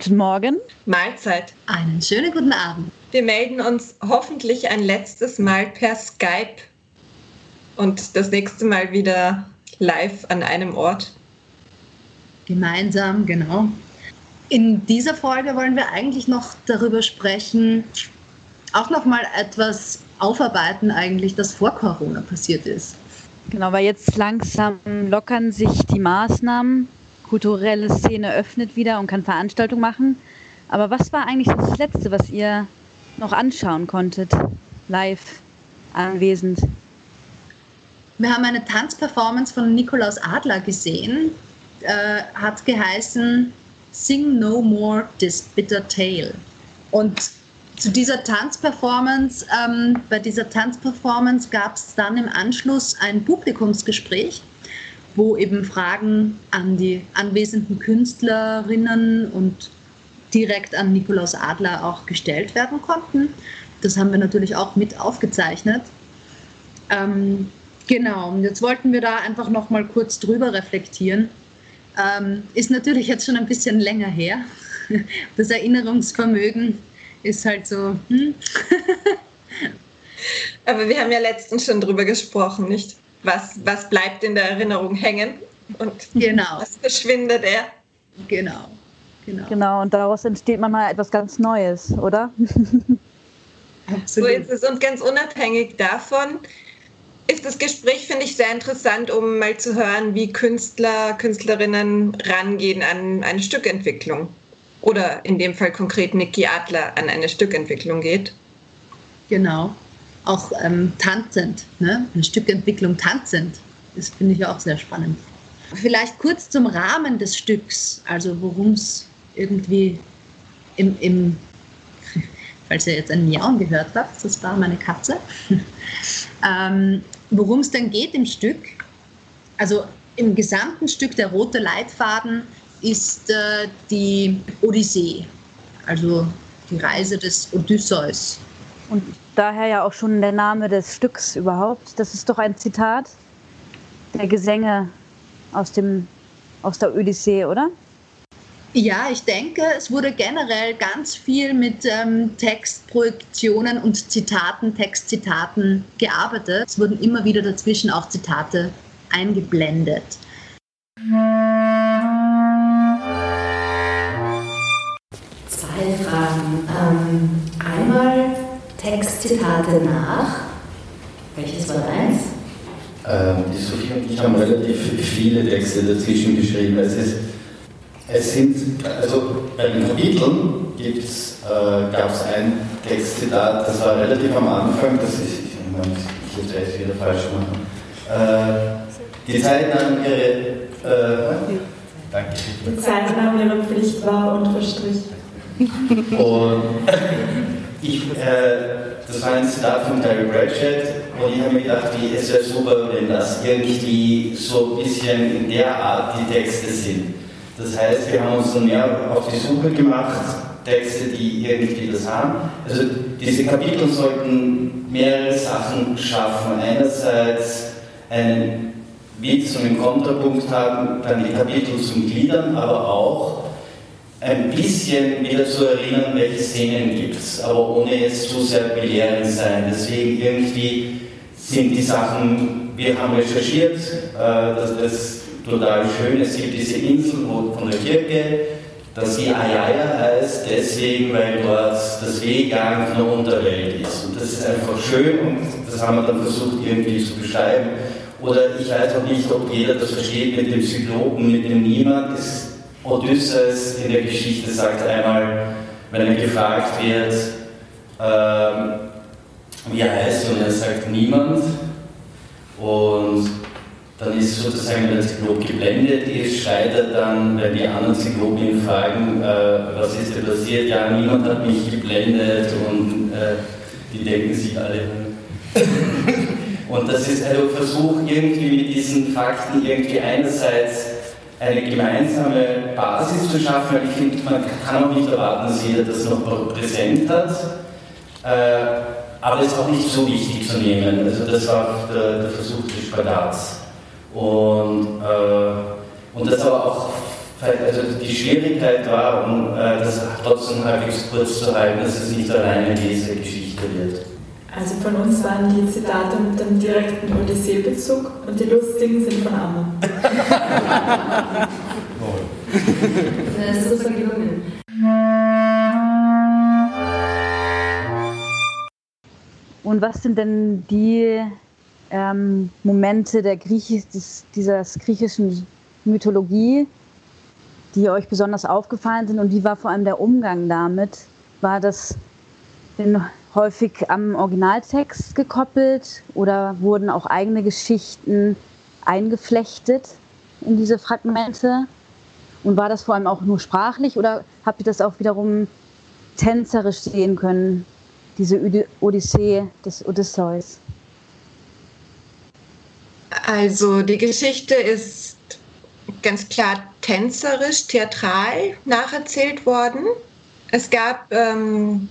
Guten Morgen. Mahlzeit. Einen schönen guten Abend. Wir melden uns hoffentlich ein letztes Mal per Skype und das nächste Mal wieder live an einem Ort. Gemeinsam, genau. In dieser Folge wollen wir eigentlich noch darüber sprechen, auch noch mal etwas aufarbeiten eigentlich, das vor Corona passiert ist. Genau, weil jetzt langsam lockern sich die Maßnahmen. Kulturelle Szene öffnet wieder und kann Veranstaltungen machen. Aber was war eigentlich das Letzte, was ihr noch anschauen konntet, live anwesend? Wir haben eine Tanzperformance von Nikolaus Adler gesehen. Äh, hat geheißen Sing No More This Bitter Tale. Und zu dieser Tanzperformance, ähm, bei dieser Tanzperformance gab es dann im Anschluss ein Publikumsgespräch, wo eben Fragen an die anwesenden Künstlerinnen und direkt an Nikolaus Adler auch gestellt werden konnten. Das haben wir natürlich auch mit aufgezeichnet. Ähm, genau, und jetzt wollten wir da einfach noch mal kurz drüber reflektieren. Ähm, ist natürlich jetzt schon ein bisschen länger her. Das Erinnerungsvermögen ist halt so. Hm. Aber wir haben ja letztens schon drüber gesprochen, nicht? Was, was bleibt in der Erinnerung hängen und genau. was verschwindet er? Genau. Genau. genau, und daraus entsteht manchmal etwas ganz Neues, oder? Absolut. So ist es. Und ganz unabhängig davon ist das Gespräch, finde ich, sehr interessant, um mal zu hören, wie Künstler, Künstlerinnen rangehen an eine Stückentwicklung oder in dem Fall konkret Niki Adler an eine Stückentwicklung geht. Genau. Auch ähm, tanzend, ne? eine Stückentwicklung tanzend. Das finde ich auch sehr spannend. Vielleicht kurz zum Rahmen des Stücks, also worum es irgendwie im, im, falls ihr jetzt ein Miauen gehört habt, das war meine Katze, ähm, worum es dann geht im Stück. Also im gesamten Stück der rote Leitfaden ist äh, die Odyssee, also die Reise des Odysseus. Und daher ja auch schon der Name des Stücks überhaupt. Das ist doch ein Zitat der Gesänge aus, dem, aus der Odyssee, oder? Ja, ich denke, es wurde generell ganz viel mit ähm, Textprojektionen und Zitaten, Textzitaten gearbeitet. Es wurden immer wieder dazwischen auch Zitate eingeblendet. Zwei Fragen. Ähm, Textzitate nach. Welches war deins? Ähm, die Sophie und ich haben relativ viele Texte dazwischen geschrieben. Es, ist, es sind, also bei den Kapiteln äh, gab es ein Textzitat, das war relativ am Anfang, das ist, ich, ich jetzt weiß wieder falsch machen. Äh, die Zeit nahmen ihre, äh, danke. Die Zeit nahm ihre Pflicht wahr und verstrich. Und ich, äh, das war ein Zitat von Terry Pratchett und ich habe mir gedacht, wie, es wäre super, wenn das irgendwie so ein bisschen in der Art die Texte sind. Das heißt, wir haben uns dann mehr auf die Suche gemacht, Texte, die irgendwie das haben. Also diese Kapitel sollten mehrere Sachen schaffen. Einerseits einen Witz und einen Kontrapunkt haben, dann die Kapitel zum Gliedern, aber auch ein bisschen wieder zu erinnern, welche Szenen gibt es, aber ohne jetzt zu sehr belehrend sein. Deswegen irgendwie sind die Sachen, wir haben recherchiert, äh, das ist total schön, es gibt diese Insel von der Kirche, dass sie Ayaya heißt, deswegen, weil dort das Wehgang von der Unterwelt ist. Und das ist einfach schön und das haben wir dann versucht irgendwie zu beschreiben. Oder ich weiß auch nicht, ob jeder das versteht mit dem Zyklopen, mit dem Niemand. Das Odysseus in der Geschichte sagt einmal, wenn er gefragt wird, ähm, wie er heißt, und er sagt niemand. Und dann ist sozusagen, der Zyklop geblendet ist, schreit er dann, wenn die anderen Zyklopen ihn fragen, äh, was ist denn passiert? Ja, niemand hat mich geblendet und äh, die denken sich alle. und das ist also Versuch, irgendwie mit diesen Fakten irgendwie einerseits eine gemeinsame Basis zu schaffen, weil ich finde, man kann auch nicht erwarten, dass jeder das noch präsent hat, äh, aber es ist auch nicht so wichtig zu nehmen. Also das war der, der Versuch des Spadats. Und, äh, und das aber auch also die Schwierigkeit war, um äh, das trotzdem halbwegs kurz zu halten, dass es nicht alleine diese Geschichte wird. Also von uns waren die Zitate mit dem direkten Odyssee-Bezug und die lustigen sind von Amma. das ist super gelungen. Und was sind denn die ähm, Momente der Griechisch, des, dieser griechischen Mythologie, die euch besonders aufgefallen sind? Und wie war vor allem der Umgang damit? War das denn häufig am Originaltext gekoppelt oder wurden auch eigene Geschichten eingeflechtet in diese Fragmente? Und war das vor allem auch nur sprachlich oder habt ihr das auch wiederum tänzerisch sehen können, diese Odyssee des Odysseus? Also die Geschichte ist ganz klar tänzerisch, theatral nacherzählt worden. Es gab, ähm,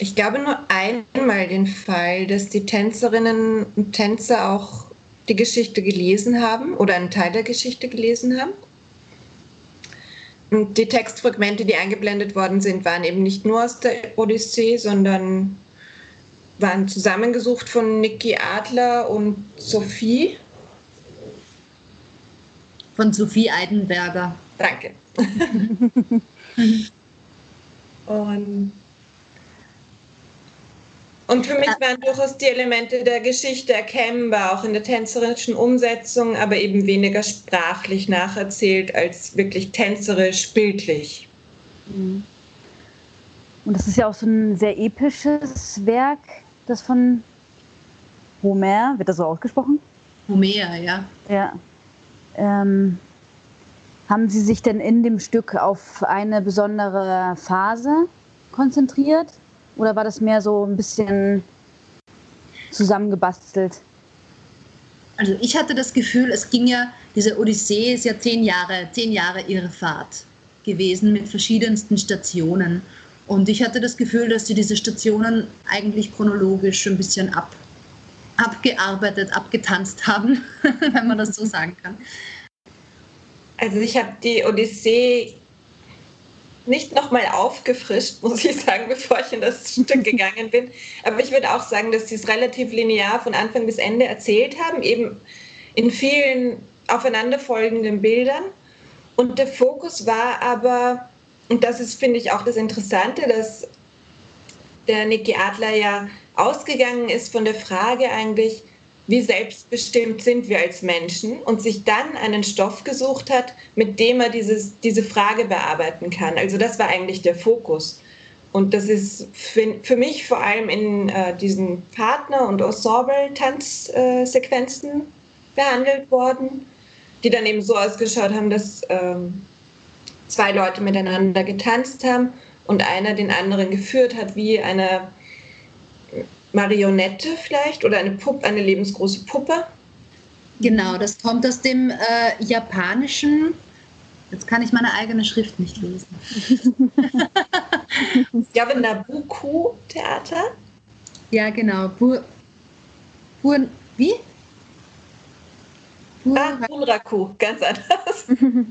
ich glaube, nur einmal den Fall, dass die Tänzerinnen und Tänzer auch die Geschichte gelesen haben oder einen Teil der Geschichte gelesen haben. Und die Textfragmente, die eingeblendet worden sind, waren eben nicht nur aus der Odyssee, sondern waren zusammengesucht von Niki Adler und Sophie. Von Sophie Eidenberger. Danke. und und für mich waren durchaus die Elemente der Geschichte erkennbar, auch in der tänzerischen Umsetzung, aber eben weniger sprachlich nacherzählt als wirklich tänzerisch, bildlich. Mhm. Und das ist ja auch so ein sehr episches Werk, das von Homer, wird das so ausgesprochen? Homer, ja. Ja. Ähm, haben Sie sich denn in dem Stück auf eine besondere Phase konzentriert? Oder war das mehr so ein bisschen zusammengebastelt? Also ich hatte das Gefühl, es ging ja, diese Odyssee ist ja zehn Jahre, zehn Jahre ihre Fahrt gewesen mit verschiedensten Stationen. Und ich hatte das Gefühl, dass sie diese Stationen eigentlich chronologisch ein bisschen ab, abgearbeitet, abgetanzt haben, wenn man das so sagen kann. Also ich habe die Odyssee nicht nochmal aufgefrischt, muss ich sagen, bevor ich in das Stück gegangen bin. Aber ich würde auch sagen, dass sie es relativ linear von Anfang bis Ende erzählt haben, eben in vielen aufeinanderfolgenden Bildern. Und der Fokus war aber, und das ist, finde ich, auch das Interessante, dass der Niki Adler ja ausgegangen ist von der Frage eigentlich, wie selbstbestimmt sind wir als Menschen und sich dann einen Stoff gesucht hat, mit dem er dieses, diese Frage bearbeiten kann. Also das war eigentlich der Fokus. Und das ist für, für mich vor allem in äh, diesen Partner- und Ensemble-Tanzsequenzen äh, behandelt worden, die dann eben so ausgeschaut haben, dass ähm, zwei Leute miteinander getanzt haben und einer den anderen geführt hat wie eine Marionette vielleicht oder eine Puppe, eine lebensgroße Puppe. Genau, das kommt aus dem äh, japanischen. Jetzt kann ich meine eigene Schrift nicht lesen. ich glaube Nabucco-Theater. Ja, genau. Bur, Bur wie? Bur ah, Bunraku, ganz anders.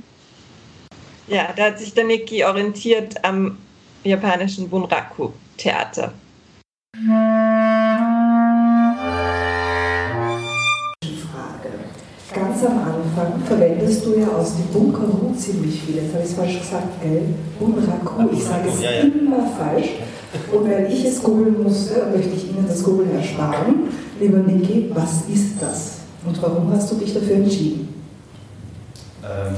ja, da hat sich der Niki orientiert am japanischen Bunraku-Theater. Ganz am Anfang verwendest du ja aus dem Bunkerhu ziemlich viel. Jetzt habe ich es falsch gesagt, gell? Bunraku, ich sage es immer falsch. Und weil ich es googeln musste, möchte ich Ihnen das Googeln ersparen. Lieber Niki, was ist das? Und warum hast du dich dafür entschieden? Ähm,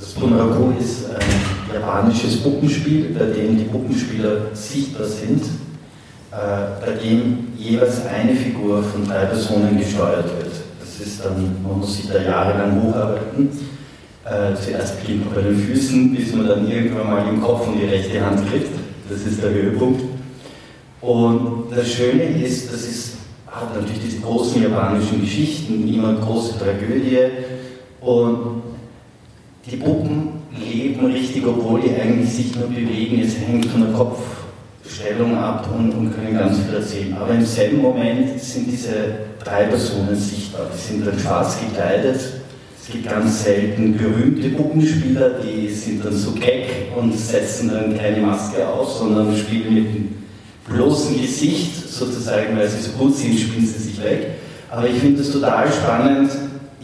das Bunraku ist ein japanisches Puppenspiel, bei dem die Puppenspieler sichtbar sind äh, bei dem jeweils eine Figur von drei Personen gesteuert wird. Ist dann, man muss sich da jahrelang hocharbeiten. Äh, zuerst beginnt man bei den Füßen, bis man dann irgendwann mal im Kopf und die rechte Hand kriegt. Das ist der Höhepunkt. Und das Schöne ist, das ist, hat natürlich diese großen japanischen Geschichten, immer große Tragödie. Und die Puppen leben richtig, obwohl die eigentlich sich nur bewegen. Es hängt von der Kopf Stellung ab und, und, können ganz viel erzählen. Aber im selben Moment sind diese drei Personen sichtbar. Die sind dann schwarz gekleidet, Es gibt ganz selten berühmte Puppenspieler, die sind dann so keck und setzen dann keine Maske auf, sondern spielen mit dem bloßen Gesicht sozusagen, weil sie so gut sind, spielen sie sich weg. Aber ich finde das total spannend.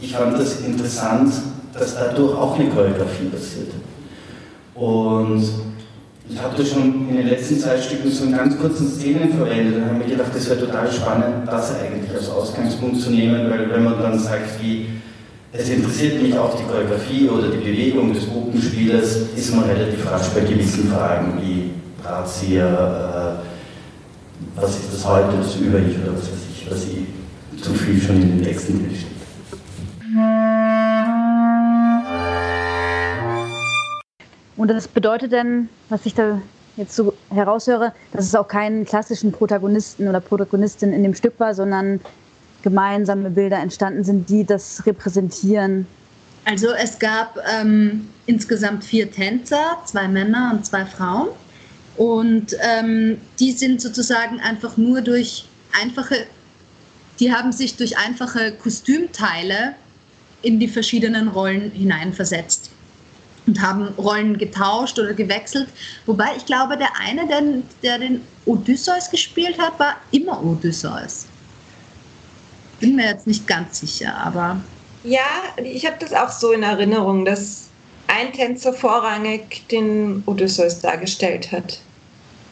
Ich fand das interessant, dass dadurch auch eine Choreografie passiert. Und ich habe das schon in den letzten zwei Stücken so in ganz kurzen Szenen verwendet und habe mir gedacht, das wäre total spannend, das eigentlich als Ausgangspunkt zu nehmen, weil wenn man dann sagt, wie es interessiert mich auch die Choreografie oder die Bewegung des Puppenspielers, ist man relativ rasch bei gewissen Fragen wie Drahtzieher, äh, was ist das heute, das Über-Ich oder was weiß ich, was ich zu viel schon in den Texten drin. Und das bedeutet denn, was ich da jetzt so heraushöre, dass es auch keinen klassischen Protagonisten oder Protagonistin in dem Stück war, sondern gemeinsame Bilder entstanden sind, die das repräsentieren. Also es gab ähm, insgesamt vier Tänzer, zwei Männer und zwei Frauen. Und ähm, die sind sozusagen einfach nur durch einfache, die haben sich durch einfache Kostümteile in die verschiedenen Rollen hineinversetzt und haben Rollen getauscht oder gewechselt. Wobei ich glaube, der eine, der, der den Odysseus gespielt hat, war immer Odysseus. Bin mir jetzt nicht ganz sicher, aber. Ja, ich habe das auch so in Erinnerung, dass ein Tänzer vorrangig den Odysseus dargestellt hat.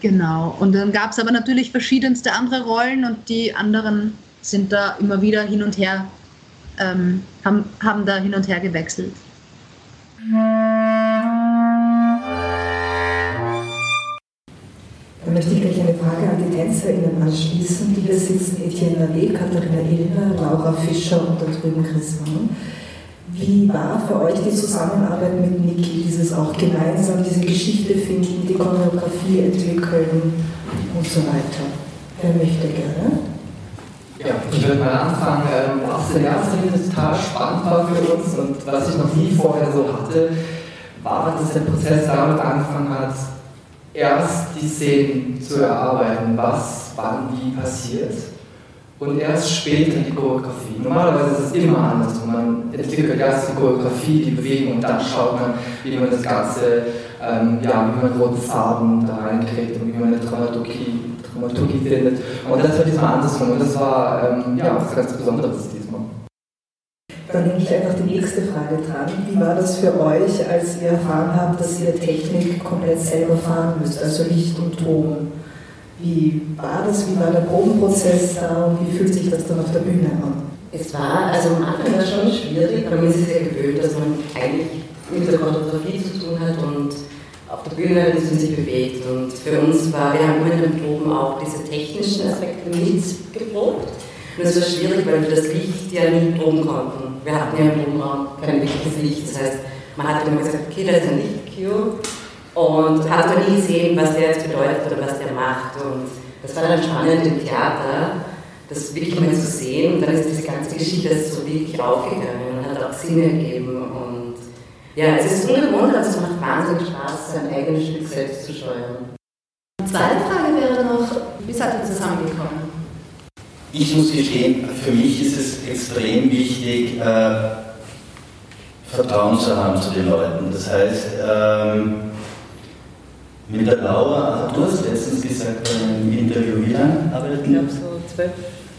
Genau. Und dann gab es aber natürlich verschiedenste andere Rollen und die anderen sind da immer wieder hin und her, ähm, haben, haben da hin und her gewechselt. Da möchte ich gleich eine Frage an die TänzerInnen anschließen, hier sitzen. Etienne Lallet, Katharina Illner, Laura Fischer und da drüben Chris Mann. Wie war für euch die Zusammenarbeit mit Niki, dieses auch gemeinsam diese Geschichte finden, die Choreografie entwickeln und so weiter? Wer möchte gerne? Ja, ich würde mal anfangen, ähm, was in erster Linie total spannend war für uns und was ich noch nie vorher so hatte, war, dass der Prozess damit angefangen hat, erst die Szenen zu erarbeiten, was wann wie passiert und erst später die Choreografie. Normalerweise ist es immer andersrum. Man entwickelt erst die Choreografie, die Bewegung und dann schaut man, wie man das Ganze, ähm, ja, wie man rote Farben da reinkriegt und wie man eine Dramaturgie, Dramaturgie findet. Und das war diesmal andersrum und das war ähm, ja, was ganz Besonderes Dann nehme ich einfach die nächste Frage dran. Wie war das für euch, als ihr erfahren habt, dass ihr Technik komplett selber fahren müsst, also Licht und Ton? Wie war das? Wie war der Probenprozess da und wie fühlt sich das dann auf der Bühne an? Es war, also am Anfang war es schon schwierig, weil man ist ja gewöhnt, dass man eigentlich mit der Choreografie zu tun hat und auf der Bühne ein bisschen sich bewegt. Und für uns war, wir haben immer in den Proben auch diese technischen Aspekte mitgeprobt. Und es war schwierig, weil wir das Licht ja nie proben konnten. Wir hatten ja im Probenraum kein wirkliches Licht. Das heißt, man hat immer gesagt, okay, da ist ein Lichtcue und hat aber nie gesehen, was der jetzt bedeutet oder was der macht. Und das war dann spannend im Theater, das wirklich mal zu sehen. Und dann ist diese ganze Geschichte so wirklich aufgegangen und hat auch Sinn ergeben. Und ja, es ist ungewohnt, aber es macht wahnsinnig Spaß, sein eigenes Stück selbst zu steuern. Zweite Frage wäre noch, wie seid ihr zusammengekommen? Ich muss gestehen, für mich ist es extrem wichtig, äh, Vertrauen zu haben zu den Leuten. Das heißt, ähm, mit der Laura, du hast letztens gesagt im Interview, wie lange arbeitet Ich glaube so 12,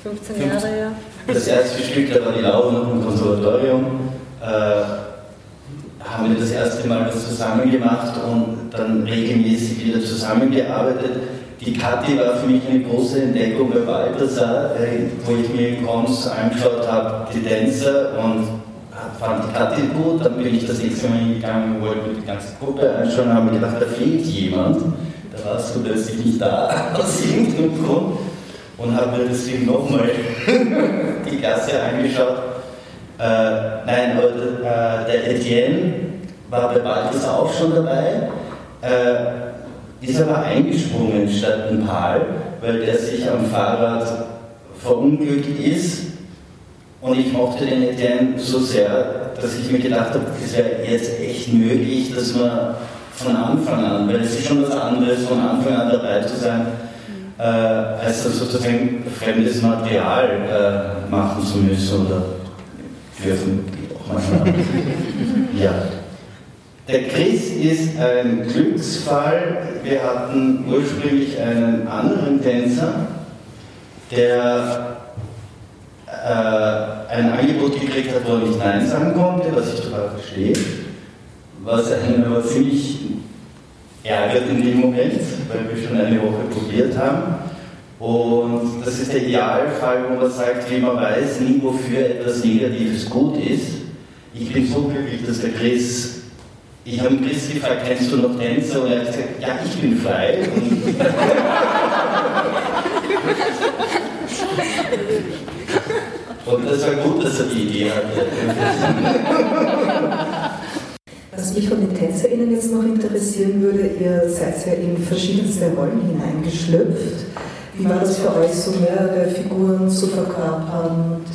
15 Jahre, ja. Das erste Stück, da war die Laura noch im Konservatorium, äh, haben wir das erste Mal was zusammen gemacht und dann regelmäßig wieder zusammengearbeitet. Die Kathi war für mich eine große Entdeckung bei Balthasar, wo ich mir in Cons angeschaut habe, die Tänzer und fand die Kathi gut. Dann bin ich das nächste Mal hingegangen, wollte mir die ganze Gruppe anschauen und habe gedacht, da fehlt jemand. Da warst du plötzlich nicht da, aus irgendeinem Grund. Und habe mir deswegen nochmal die Klasse angeschaut. Äh, nein, aber äh, der Etienne war bei Balthasar auch schon dabei. Äh, ist aber eingesprungen statt ein Pal, weil der sich am Fahrrad verunglückt ist. Und ich mochte den Etienne so sehr, dass ich mir gedacht habe, es wäre jetzt echt möglich, dass man von Anfang an, weil es ist schon was anderes, von Anfang an dabei zu sein, äh, als sozusagen fremdes Material äh, machen zu müssen oder dürfen, geht auch. ja. Der Chris ist ein Glücksfall. Wir hatten ursprünglich einen anderen Tänzer, der äh, ein Angebot gekriegt hat, wo er nicht Nein sagen konnte, was ich total verstehe, was einen aber ziemlich ärgert in dem Moment, weil wir schon eine Woche probiert haben. Und das ist der Idealfall, wo man sagt, wie man weiß nie, wofür etwas Negatives gut ist. Ich bin so glücklich, dass der Chris, ich habe Chris gefragt, kennst du noch Tänzer? Und er hat gesagt, ja, ich bin frei. Und, das war gut, dass er die Idee hatte. Was mich von den TänzerInnen jetzt noch interessieren würde, ihr seid ja in verschiedenste Rollen hineingeschlüpft. Wie war das für euch, so mehrere Figuren zu verkörpern und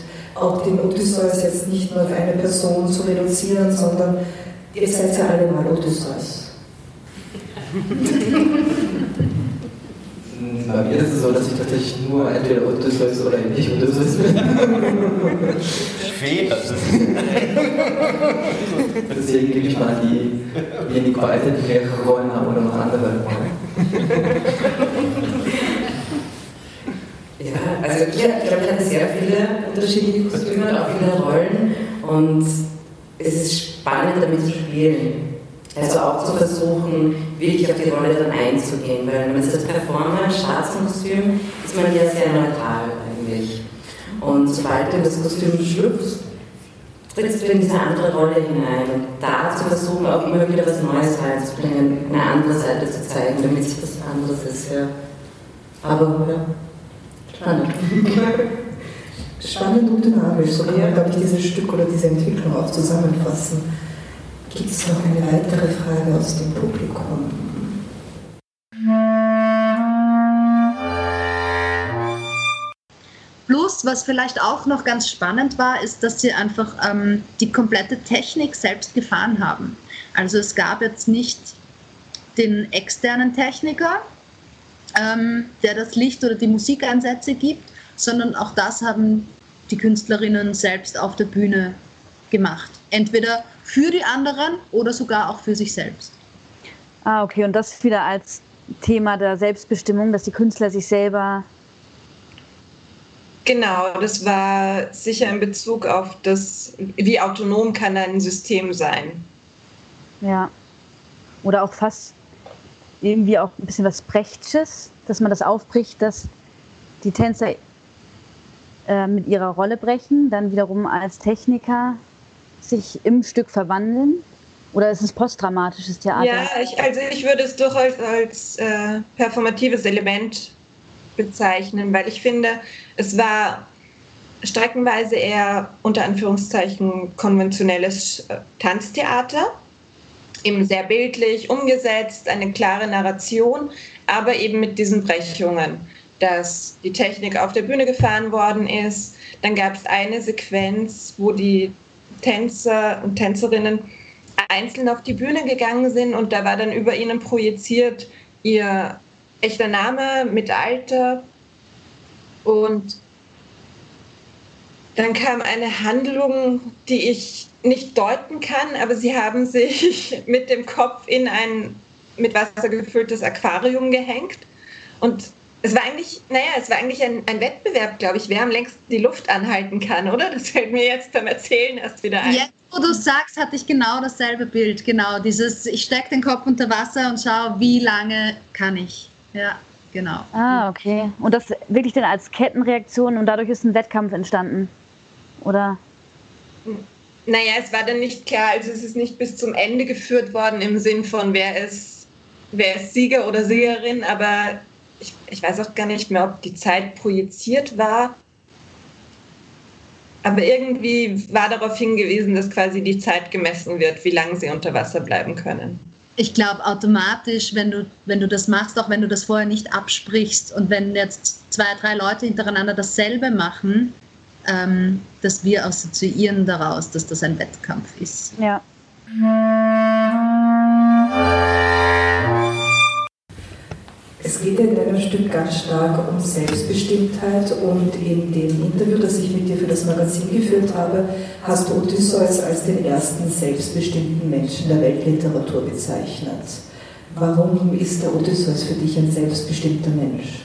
auch den Odysseus jetzt nicht nur auf eine Person zu reduzieren, sondern ihr seid ja alle mal Odysseus. Bei mir ist es so, dass ich tatsächlich nur entweder Odysseus oder nicht Odysseus bin. Fehler. Deswegen gebe ich mal die, diejenigen weiter, die mehrere Rollen haben oder noch andere Rollen. Ja, also ich, glaube, ich hatte sehr viele unterschiedliche Kostüme und auch viele Rollen und es ist spannend damit zu spielen. Also auch zu versuchen, wirklich auf die Rolle dann einzugehen, weil wenn man sich als Performer im schwarzen Kostüm ist man ja sehr neutral eigentlich. Und sobald du das Kostüm schlüpfst, trittst du in diese andere Rolle hinein da zu versuchen, auch immer wieder was Neues reinzubringen, eine andere Seite zu zeigen, damit es was anderes ist. Ja. Aber ja, spannend. Spannend und dynamisch, so kann man, glaube ich, dieses Stück oder diese Entwicklung auch zusammenfassen. Gibt es noch eine weitere Frage aus dem Publikum? Plus, was vielleicht auch noch ganz spannend war, ist, dass sie einfach ähm, die komplette Technik selbst gefahren haben. Also es gab jetzt nicht den externen Techniker, ähm, der das Licht oder die Musikeinsätze gibt, sondern auch das haben die Künstlerinnen selbst auf der Bühne gemacht. Entweder für die anderen oder sogar auch für sich selbst. Ah, okay. Und das wieder als Thema der Selbstbestimmung, dass die Künstler sich selber. Genau, das war sicher in Bezug auf das, wie autonom kann ein System sein. Ja. Oder auch fast irgendwie auch ein bisschen was Brechtsches, dass man das aufbricht, dass die Tänzer äh, mit ihrer Rolle brechen, dann wiederum als Techniker sich im Stück verwandeln? Oder ist es postdramatisches Theater? Ja, ich, also ich würde es durchaus als äh, performatives Element bezeichnen, weil ich finde, es war streckenweise eher unter Anführungszeichen konventionelles äh, Tanztheater, eben sehr bildlich umgesetzt, eine klare Narration, aber eben mit diesen Brechungen, dass die Technik auf der Bühne gefahren worden ist. Dann gab es eine Sequenz, wo die Tänzer und Tänzerinnen einzeln auf die Bühne gegangen sind und da war dann über ihnen projiziert ihr echter Name mit Alter und dann kam eine Handlung, die ich nicht deuten kann, aber sie haben sich mit dem Kopf in ein mit Wasser gefülltes Aquarium gehängt und es war eigentlich, naja, es war eigentlich ein, ein Wettbewerb, glaube ich, wer am längsten die Luft anhalten kann, oder? Das fällt mir jetzt beim Erzählen erst wieder ein. Jetzt, wo du sagst, hatte ich genau dasselbe Bild. Genau, dieses, ich stecke den Kopf unter Wasser und schaue, wie lange kann ich. Ja, genau. Ah, okay. Und das wirklich dann als Kettenreaktion und dadurch ist ein Wettkampf entstanden, oder? Naja, es war dann nicht klar, also es ist nicht bis zum Ende geführt worden im Sinn von, wer ist, wer ist Sieger oder Siegerin, aber ich, ich weiß auch gar nicht mehr, ob die Zeit projiziert war. Aber irgendwie war darauf hingewiesen, dass quasi die Zeit gemessen wird, wie lange sie unter Wasser bleiben können. Ich glaube automatisch, wenn du, wenn du das machst, auch wenn du das vorher nicht absprichst und wenn jetzt zwei, drei Leute hintereinander dasselbe machen, ähm, dass wir assoziieren daraus, dass das ein Wettkampf ist. Ja. Es geht in deinem Stück ganz stark um Selbstbestimmtheit und in dem Interview, das ich mit dir für das Magazin geführt habe, hast du Odysseus als den ersten selbstbestimmten Menschen der Weltliteratur bezeichnet. Warum ist der Odysseus für dich ein selbstbestimmter Mensch?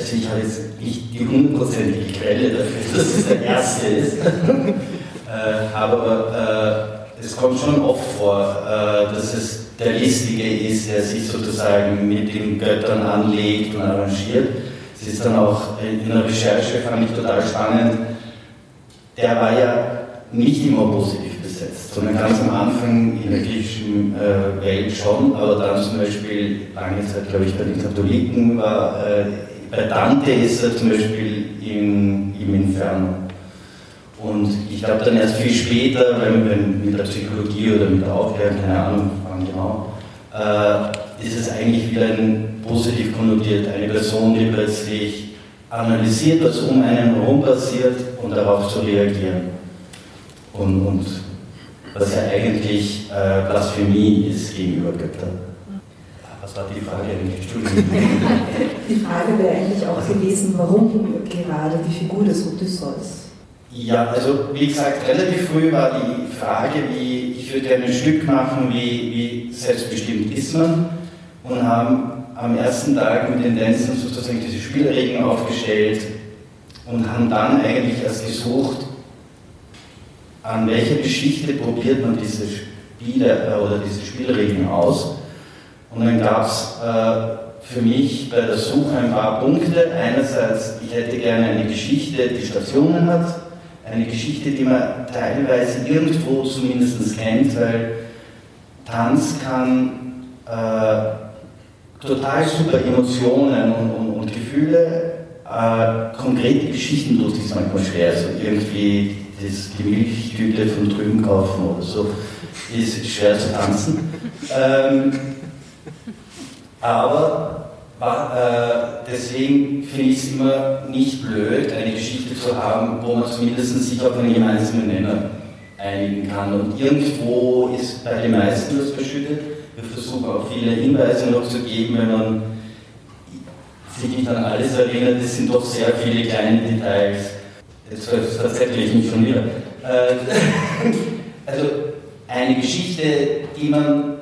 Also ich habe jetzt nicht die hundertprozentige Quelle dafür, dass es der erste ist, äh, aber äh, es kommt schon oft vor, äh, dass es der Listige ist, der sich sozusagen mit den Göttern anlegt und arrangiert. Es ist dann auch in der Recherche, fand ich total spannend, der war ja nicht immer positiv besetzt, sondern ganz am Anfang in der griechischen äh, Welt schon, aber dann zum Beispiel lange Zeit, glaube ich, bei den Katholiken war, äh, bei Dante ist er zum Beispiel im, im Inferno. Und ich glaube dann erst viel später, wenn, wenn mit der Psychologie oder mit der Aufklärung, keine Ahnung, wann genau, äh, ist es eigentlich wieder ein positiv konnotiert, eine Person, die plötzlich analysiert, was um einen herum passiert und darauf zu reagieren. Und, und was ja eigentlich äh, Blasphemie ist gegenüber Göttern. Was war die Frage eigentlich? Die Frage wäre eigentlich auch gewesen, warum gerade die Figur des Odysseus? Ja, also wie gesagt, relativ früh war die Frage, wie ich würde gerne ein Stück machen, wie, wie selbstbestimmt ist man und haben am ersten Tag mit den Tänzern sozusagen diese Spielregeln aufgestellt und haben dann eigentlich erst gesucht, an welcher Geschichte probiert man diese Spiele oder diese Spielregeln aus. Und dann gab es äh, für mich bei der Suche ein paar Punkte. Einerseits, ich hätte gerne eine Geschichte, die Stationen hat eine Geschichte, die man teilweise irgendwo zumindest kennt, weil Tanz kann äh, total super Emotionen und, und, und Gefühle, äh, konkrete Geschichten die ist manchmal schwer. Also irgendwie das, die Milchtüte von drüben kaufen oder so, ist schwer zu tanzen. Ähm, aber deswegen finde ich es immer nicht blöd, eine Geschichte zu haben, wo man zumindest sich auf einen gemeinsamen Nenner einigen kann. Und irgendwo ist bei den meisten das verschüttet. Wir versuchen auch viele Hinweise noch zu geben, wenn man sich nicht an alles erinnert. Es sind doch sehr viele kleine Details. Jetzt verzettel ich mich schon wieder. Äh, also eine Geschichte, die man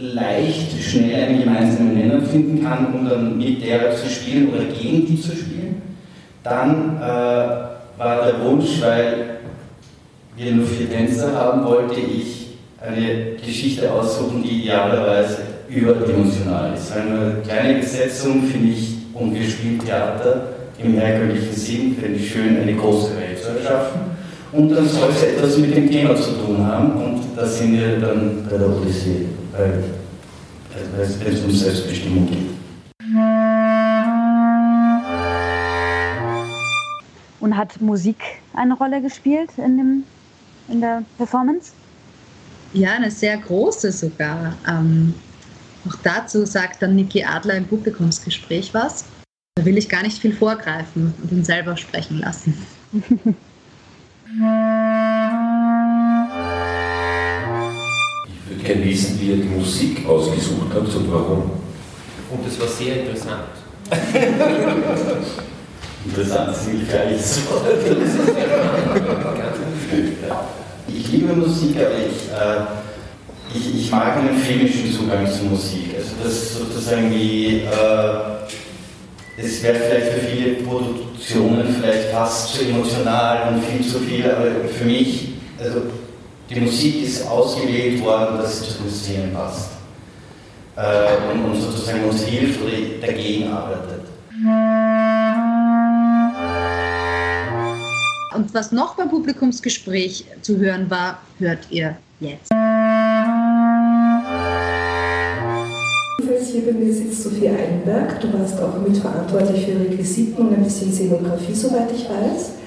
leicht, schnell einen gemeinsamen Nenner finden kann, um dann mit der zu spielen oder gegen die zu spielen. Dann äh, war der Wunsch, weil wir nur vier Tänzer haben, wollte ich eine Geschichte aussuchen, die idealerweise überdimensional ist. Eine kleine Besetzung finde ich, und wir spielen Theater im herkömmlichen Sinn, finde ich schön, eine große Welt zu erschaffen. Und dann soll es etwas mit dem Thema zu tun haben, und da sind wir dann bei der Odyssee weil es um Selbstbestimmung geht. Und hat Musik eine Rolle gespielt in, dem, in der Performance? Ja, eine sehr große sogar. Ähm, auch dazu sagt dann Niki Adler im Publikumsgespräch was. Da will ich gar nicht viel vorgreifen und ihn selber sprechen lassen. wissen, wie ihr die Musik ausgesucht habt und warum. Und das war sehr interessant. interessant ist Wort. ich liebe Musik, aber ich, äh, ich, ich, mag einen filmischen Zugang zur Musik. Also das ist sozusagen wie, äh, es wäre vielleicht für viele Produktionen vielleicht fast zu emotional und viel zu viel, aber für mich, also die Musik ist ausgewählt worden, dass sie zu den Szenen passt äh, und, und sozusagen uns hilft oder dagegen arbeitet. Und was noch beim Publikumsgespräch zu hören war, hört ihr jetzt. Hier bei mir sitzt Sophie Einberg. Du warst auch mitverantwortlich für Requisiten und ein bisschen Szenografie, soweit ich weiß.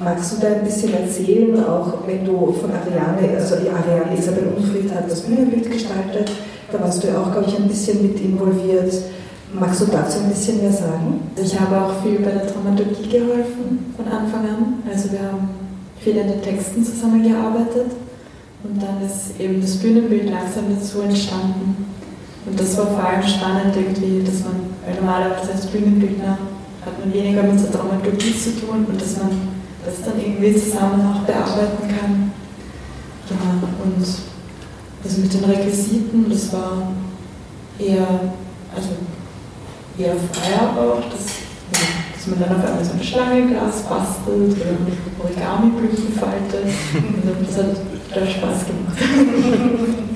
Magst du da ein bisschen erzählen, auch wenn du von Ariane, also die Ariane Isabel Unfried hat das Bühnenbild gestaltet, da warst du ja auch, glaube ich, ein bisschen mit involviert. Magst du dazu ein bisschen mehr sagen? Ich habe auch viel bei der Dramaturgie geholfen von Anfang an. Also wir haben viel an den Texten zusammengearbeitet und dann ist eben das Bühnenbild langsam dazu entstanden. Und das war vor allem spannend irgendwie, dass man, weil normalerweise als Bühnenbildner hat man weniger mit der Dramaturgie zu tun und dass man das dann irgendwie zusammen auch bearbeiten kann. Ja, und also mit den Requisiten, das war eher, also eher freier auch, dass, dass man dann auf einmal so eine Schlange Glas bastelt oder Origami-Blüten faltet. Und das hat total Spaß gemacht.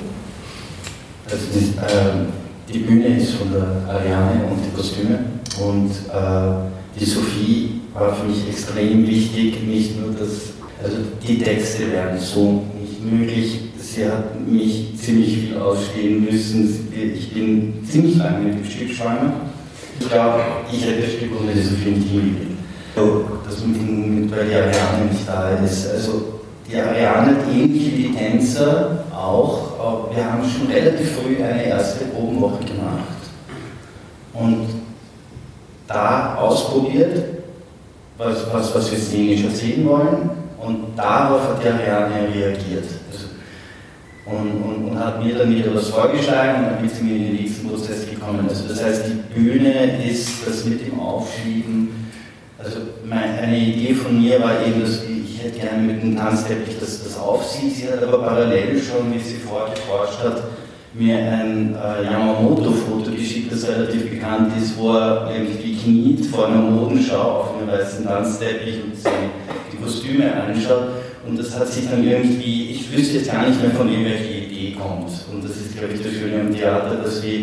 Also die, äh, die Bühne ist von der Ariane und die Kostüme und äh, die Sophie war für mich extrem wichtig, nicht nur das, also die Texte wären so nicht möglich, sie hat mich ziemlich viel ausstehen müssen, ich bin ziemlich lange mit dem Stück schwanger. Ich glaube, ich hätte das Stück ohne die Sophie nicht hingekriegt. Das mit, weil die Ariane nicht da ist. Also die Ariane hat ähnlich wie die Tänzer auch, wir haben schon relativ früh eine erste Probenwoche gemacht und da ausprobiert, was, was, was wir szenisch erzählen wollen und darauf hat die Ariane reagiert. Also, und, und, und, hat mir dann wieder was vorgeschlagen und dann bin ich in den nächsten Prozess gekommen. Also das heißt, die Bühne ist das mit dem Aufschieben. Also meine, eine Idee von mir war eben, dass ich hätte gerne mit dem Tanzteppich das, das aufsieht. Sie hat aber parallel schon, wie sie vorgeforscht hat, mir ein äh, Yamamoto-Foto geschickt, das relativ bekannt ist, wo er irgendwie kniet vor einer Modenschau auf einem weißen Tanzteppich und sich die Kostüme anschaut. Und das hat sich dann irgendwie, ich wüsste jetzt gar nicht mehr, von wem welche Idee kommt. Und das ist, glaube ich, das Schöne am Theater, dass wir,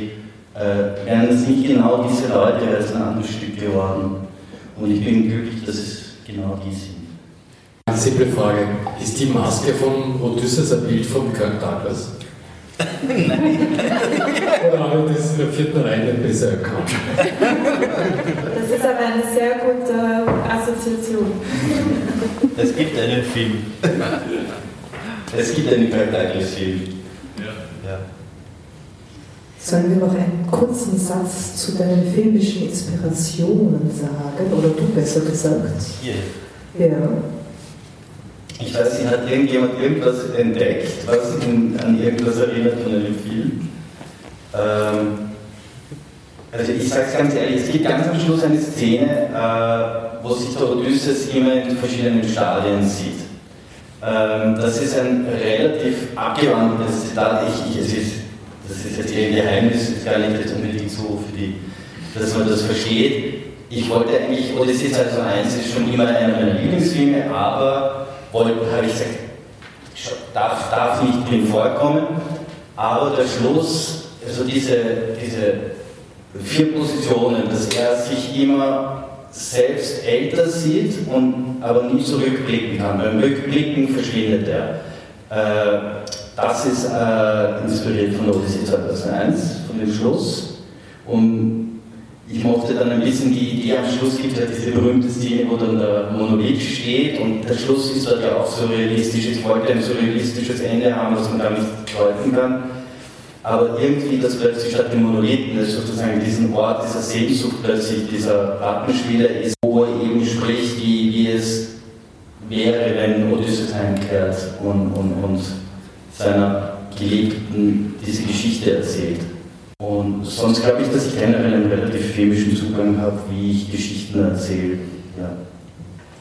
äh, wären es nicht genau diese Leute, es ein anderes Stück geworden. Und ich bin glücklich, dass es genau die sind. Eine simple Frage. Ist die Maske von Odysseus ein Bild von Kirk Douglas? Oder habe ich das in der vierten Reihe besser erkannt? Das ist aber eine sehr gute Assoziation. Es gibt einen Film. Es gibt einen Douglas-Film. Ja. ja. Sollen wir noch einen kurzen Satz zu deinen filmischen Inspirationen sagen? Oder du besser gesagt? Hier. Ja. Ich weiß nicht, hat irgendjemand irgendwas entdeckt, was ihn an irgendwas erinnert von einem Film? Ähm, also ich sage es ganz ehrlich, es gibt ganz am Schluss eine Szene, äh, wo sich der Odysseus immer in verschiedenen Stadien sieht. Ähm, das ist ein relativ abgewandeltes Zitat. Ich, ich, es ist, das ist jetzt eher ein Geheimnis, ist gar nicht jetzt unbedingt so, für die, dass man das versteht. Ich wollte eigentlich, Odysseus also 1 ist schon immer einer meiner Lieblingsfilme, aber habe ich gesagt, darf, darf nicht drin vorkommen, aber der Schluss, also diese, diese vier Positionen, dass er sich immer selbst älter sieht und aber nie zurückblicken kann. Beim Rückblicken verschwindet er. Äh, das ist äh, inspiriert von Odyssey 2001, von dem Schluss. Und ich mochte dann ein bisschen die Idee, am Schluss gibt es ja diese berühmte Szene, wo dann der Monolith steht und der Schluss ist dort ja auch surrealistisch. Ich wollte ein surrealistisches Ende haben, was man gar nicht deuten kann. Aber irgendwie, dass plötzlich statt dem Monolithen, das sozusagen diesen Ort dieser Sehnsucht plötzlich dieser Rattenspieler ist, wo er eben spricht, wie, wie es wäre, wenn Odysseus heimkehrt und, und, und seiner Geliebten diese Geschichte erzählt. Und sonst glaube ich, dass ich generell einen relativ filmischen Zugang habe, wie ich Geschichten erzähle. Ja.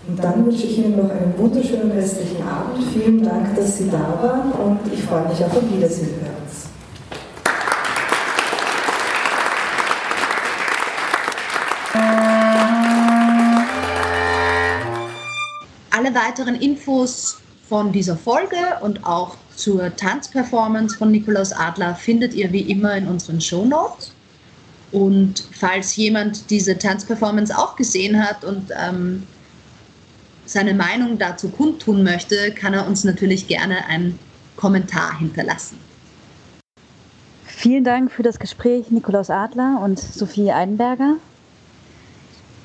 Und dann wünsche ich Ihnen noch einen wunderschönen restlichen Abend. Vielen Dank, dass Sie da waren und ich freue mich auf ein Wiedersehen bei uns. Alle weiteren Infos von dieser Folge und auch zur Tanzperformance von Nikolaus Adler findet ihr wie immer in unseren Shownotes. Und falls jemand diese Tanzperformance auch gesehen hat und ähm, seine Meinung dazu kundtun möchte, kann er uns natürlich gerne einen Kommentar hinterlassen. Vielen Dank für das Gespräch, Nikolaus Adler und Sophie Eidenberger.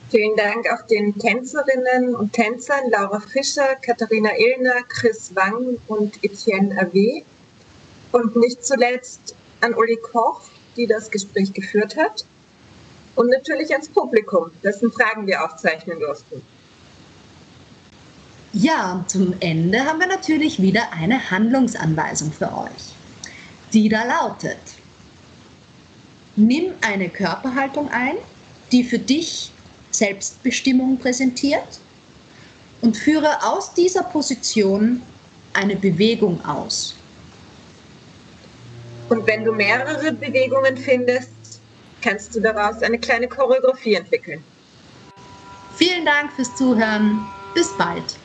Vielen Dank auch den Tänzerinnen und Tänzern Laura Fischer, Katharina Illner, Chris Wang und Etienne Avé. Und nicht zuletzt an Uli Koch, die das Gespräch geführt hat. Und natürlich ans Publikum, dessen Fragen wir aufzeichnen durften. Ja, zum Ende haben wir natürlich wieder eine Handlungsanweisung für euch, die da lautet. Nimm eine Körperhaltung ein, die für dich Selbstbestimmung präsentiert und führe aus dieser Position eine Bewegung aus. Und wenn du mehrere Bewegungen findest, kannst du daraus eine kleine Choreografie entwickeln. Vielen Dank fürs Zuhören. Bis bald.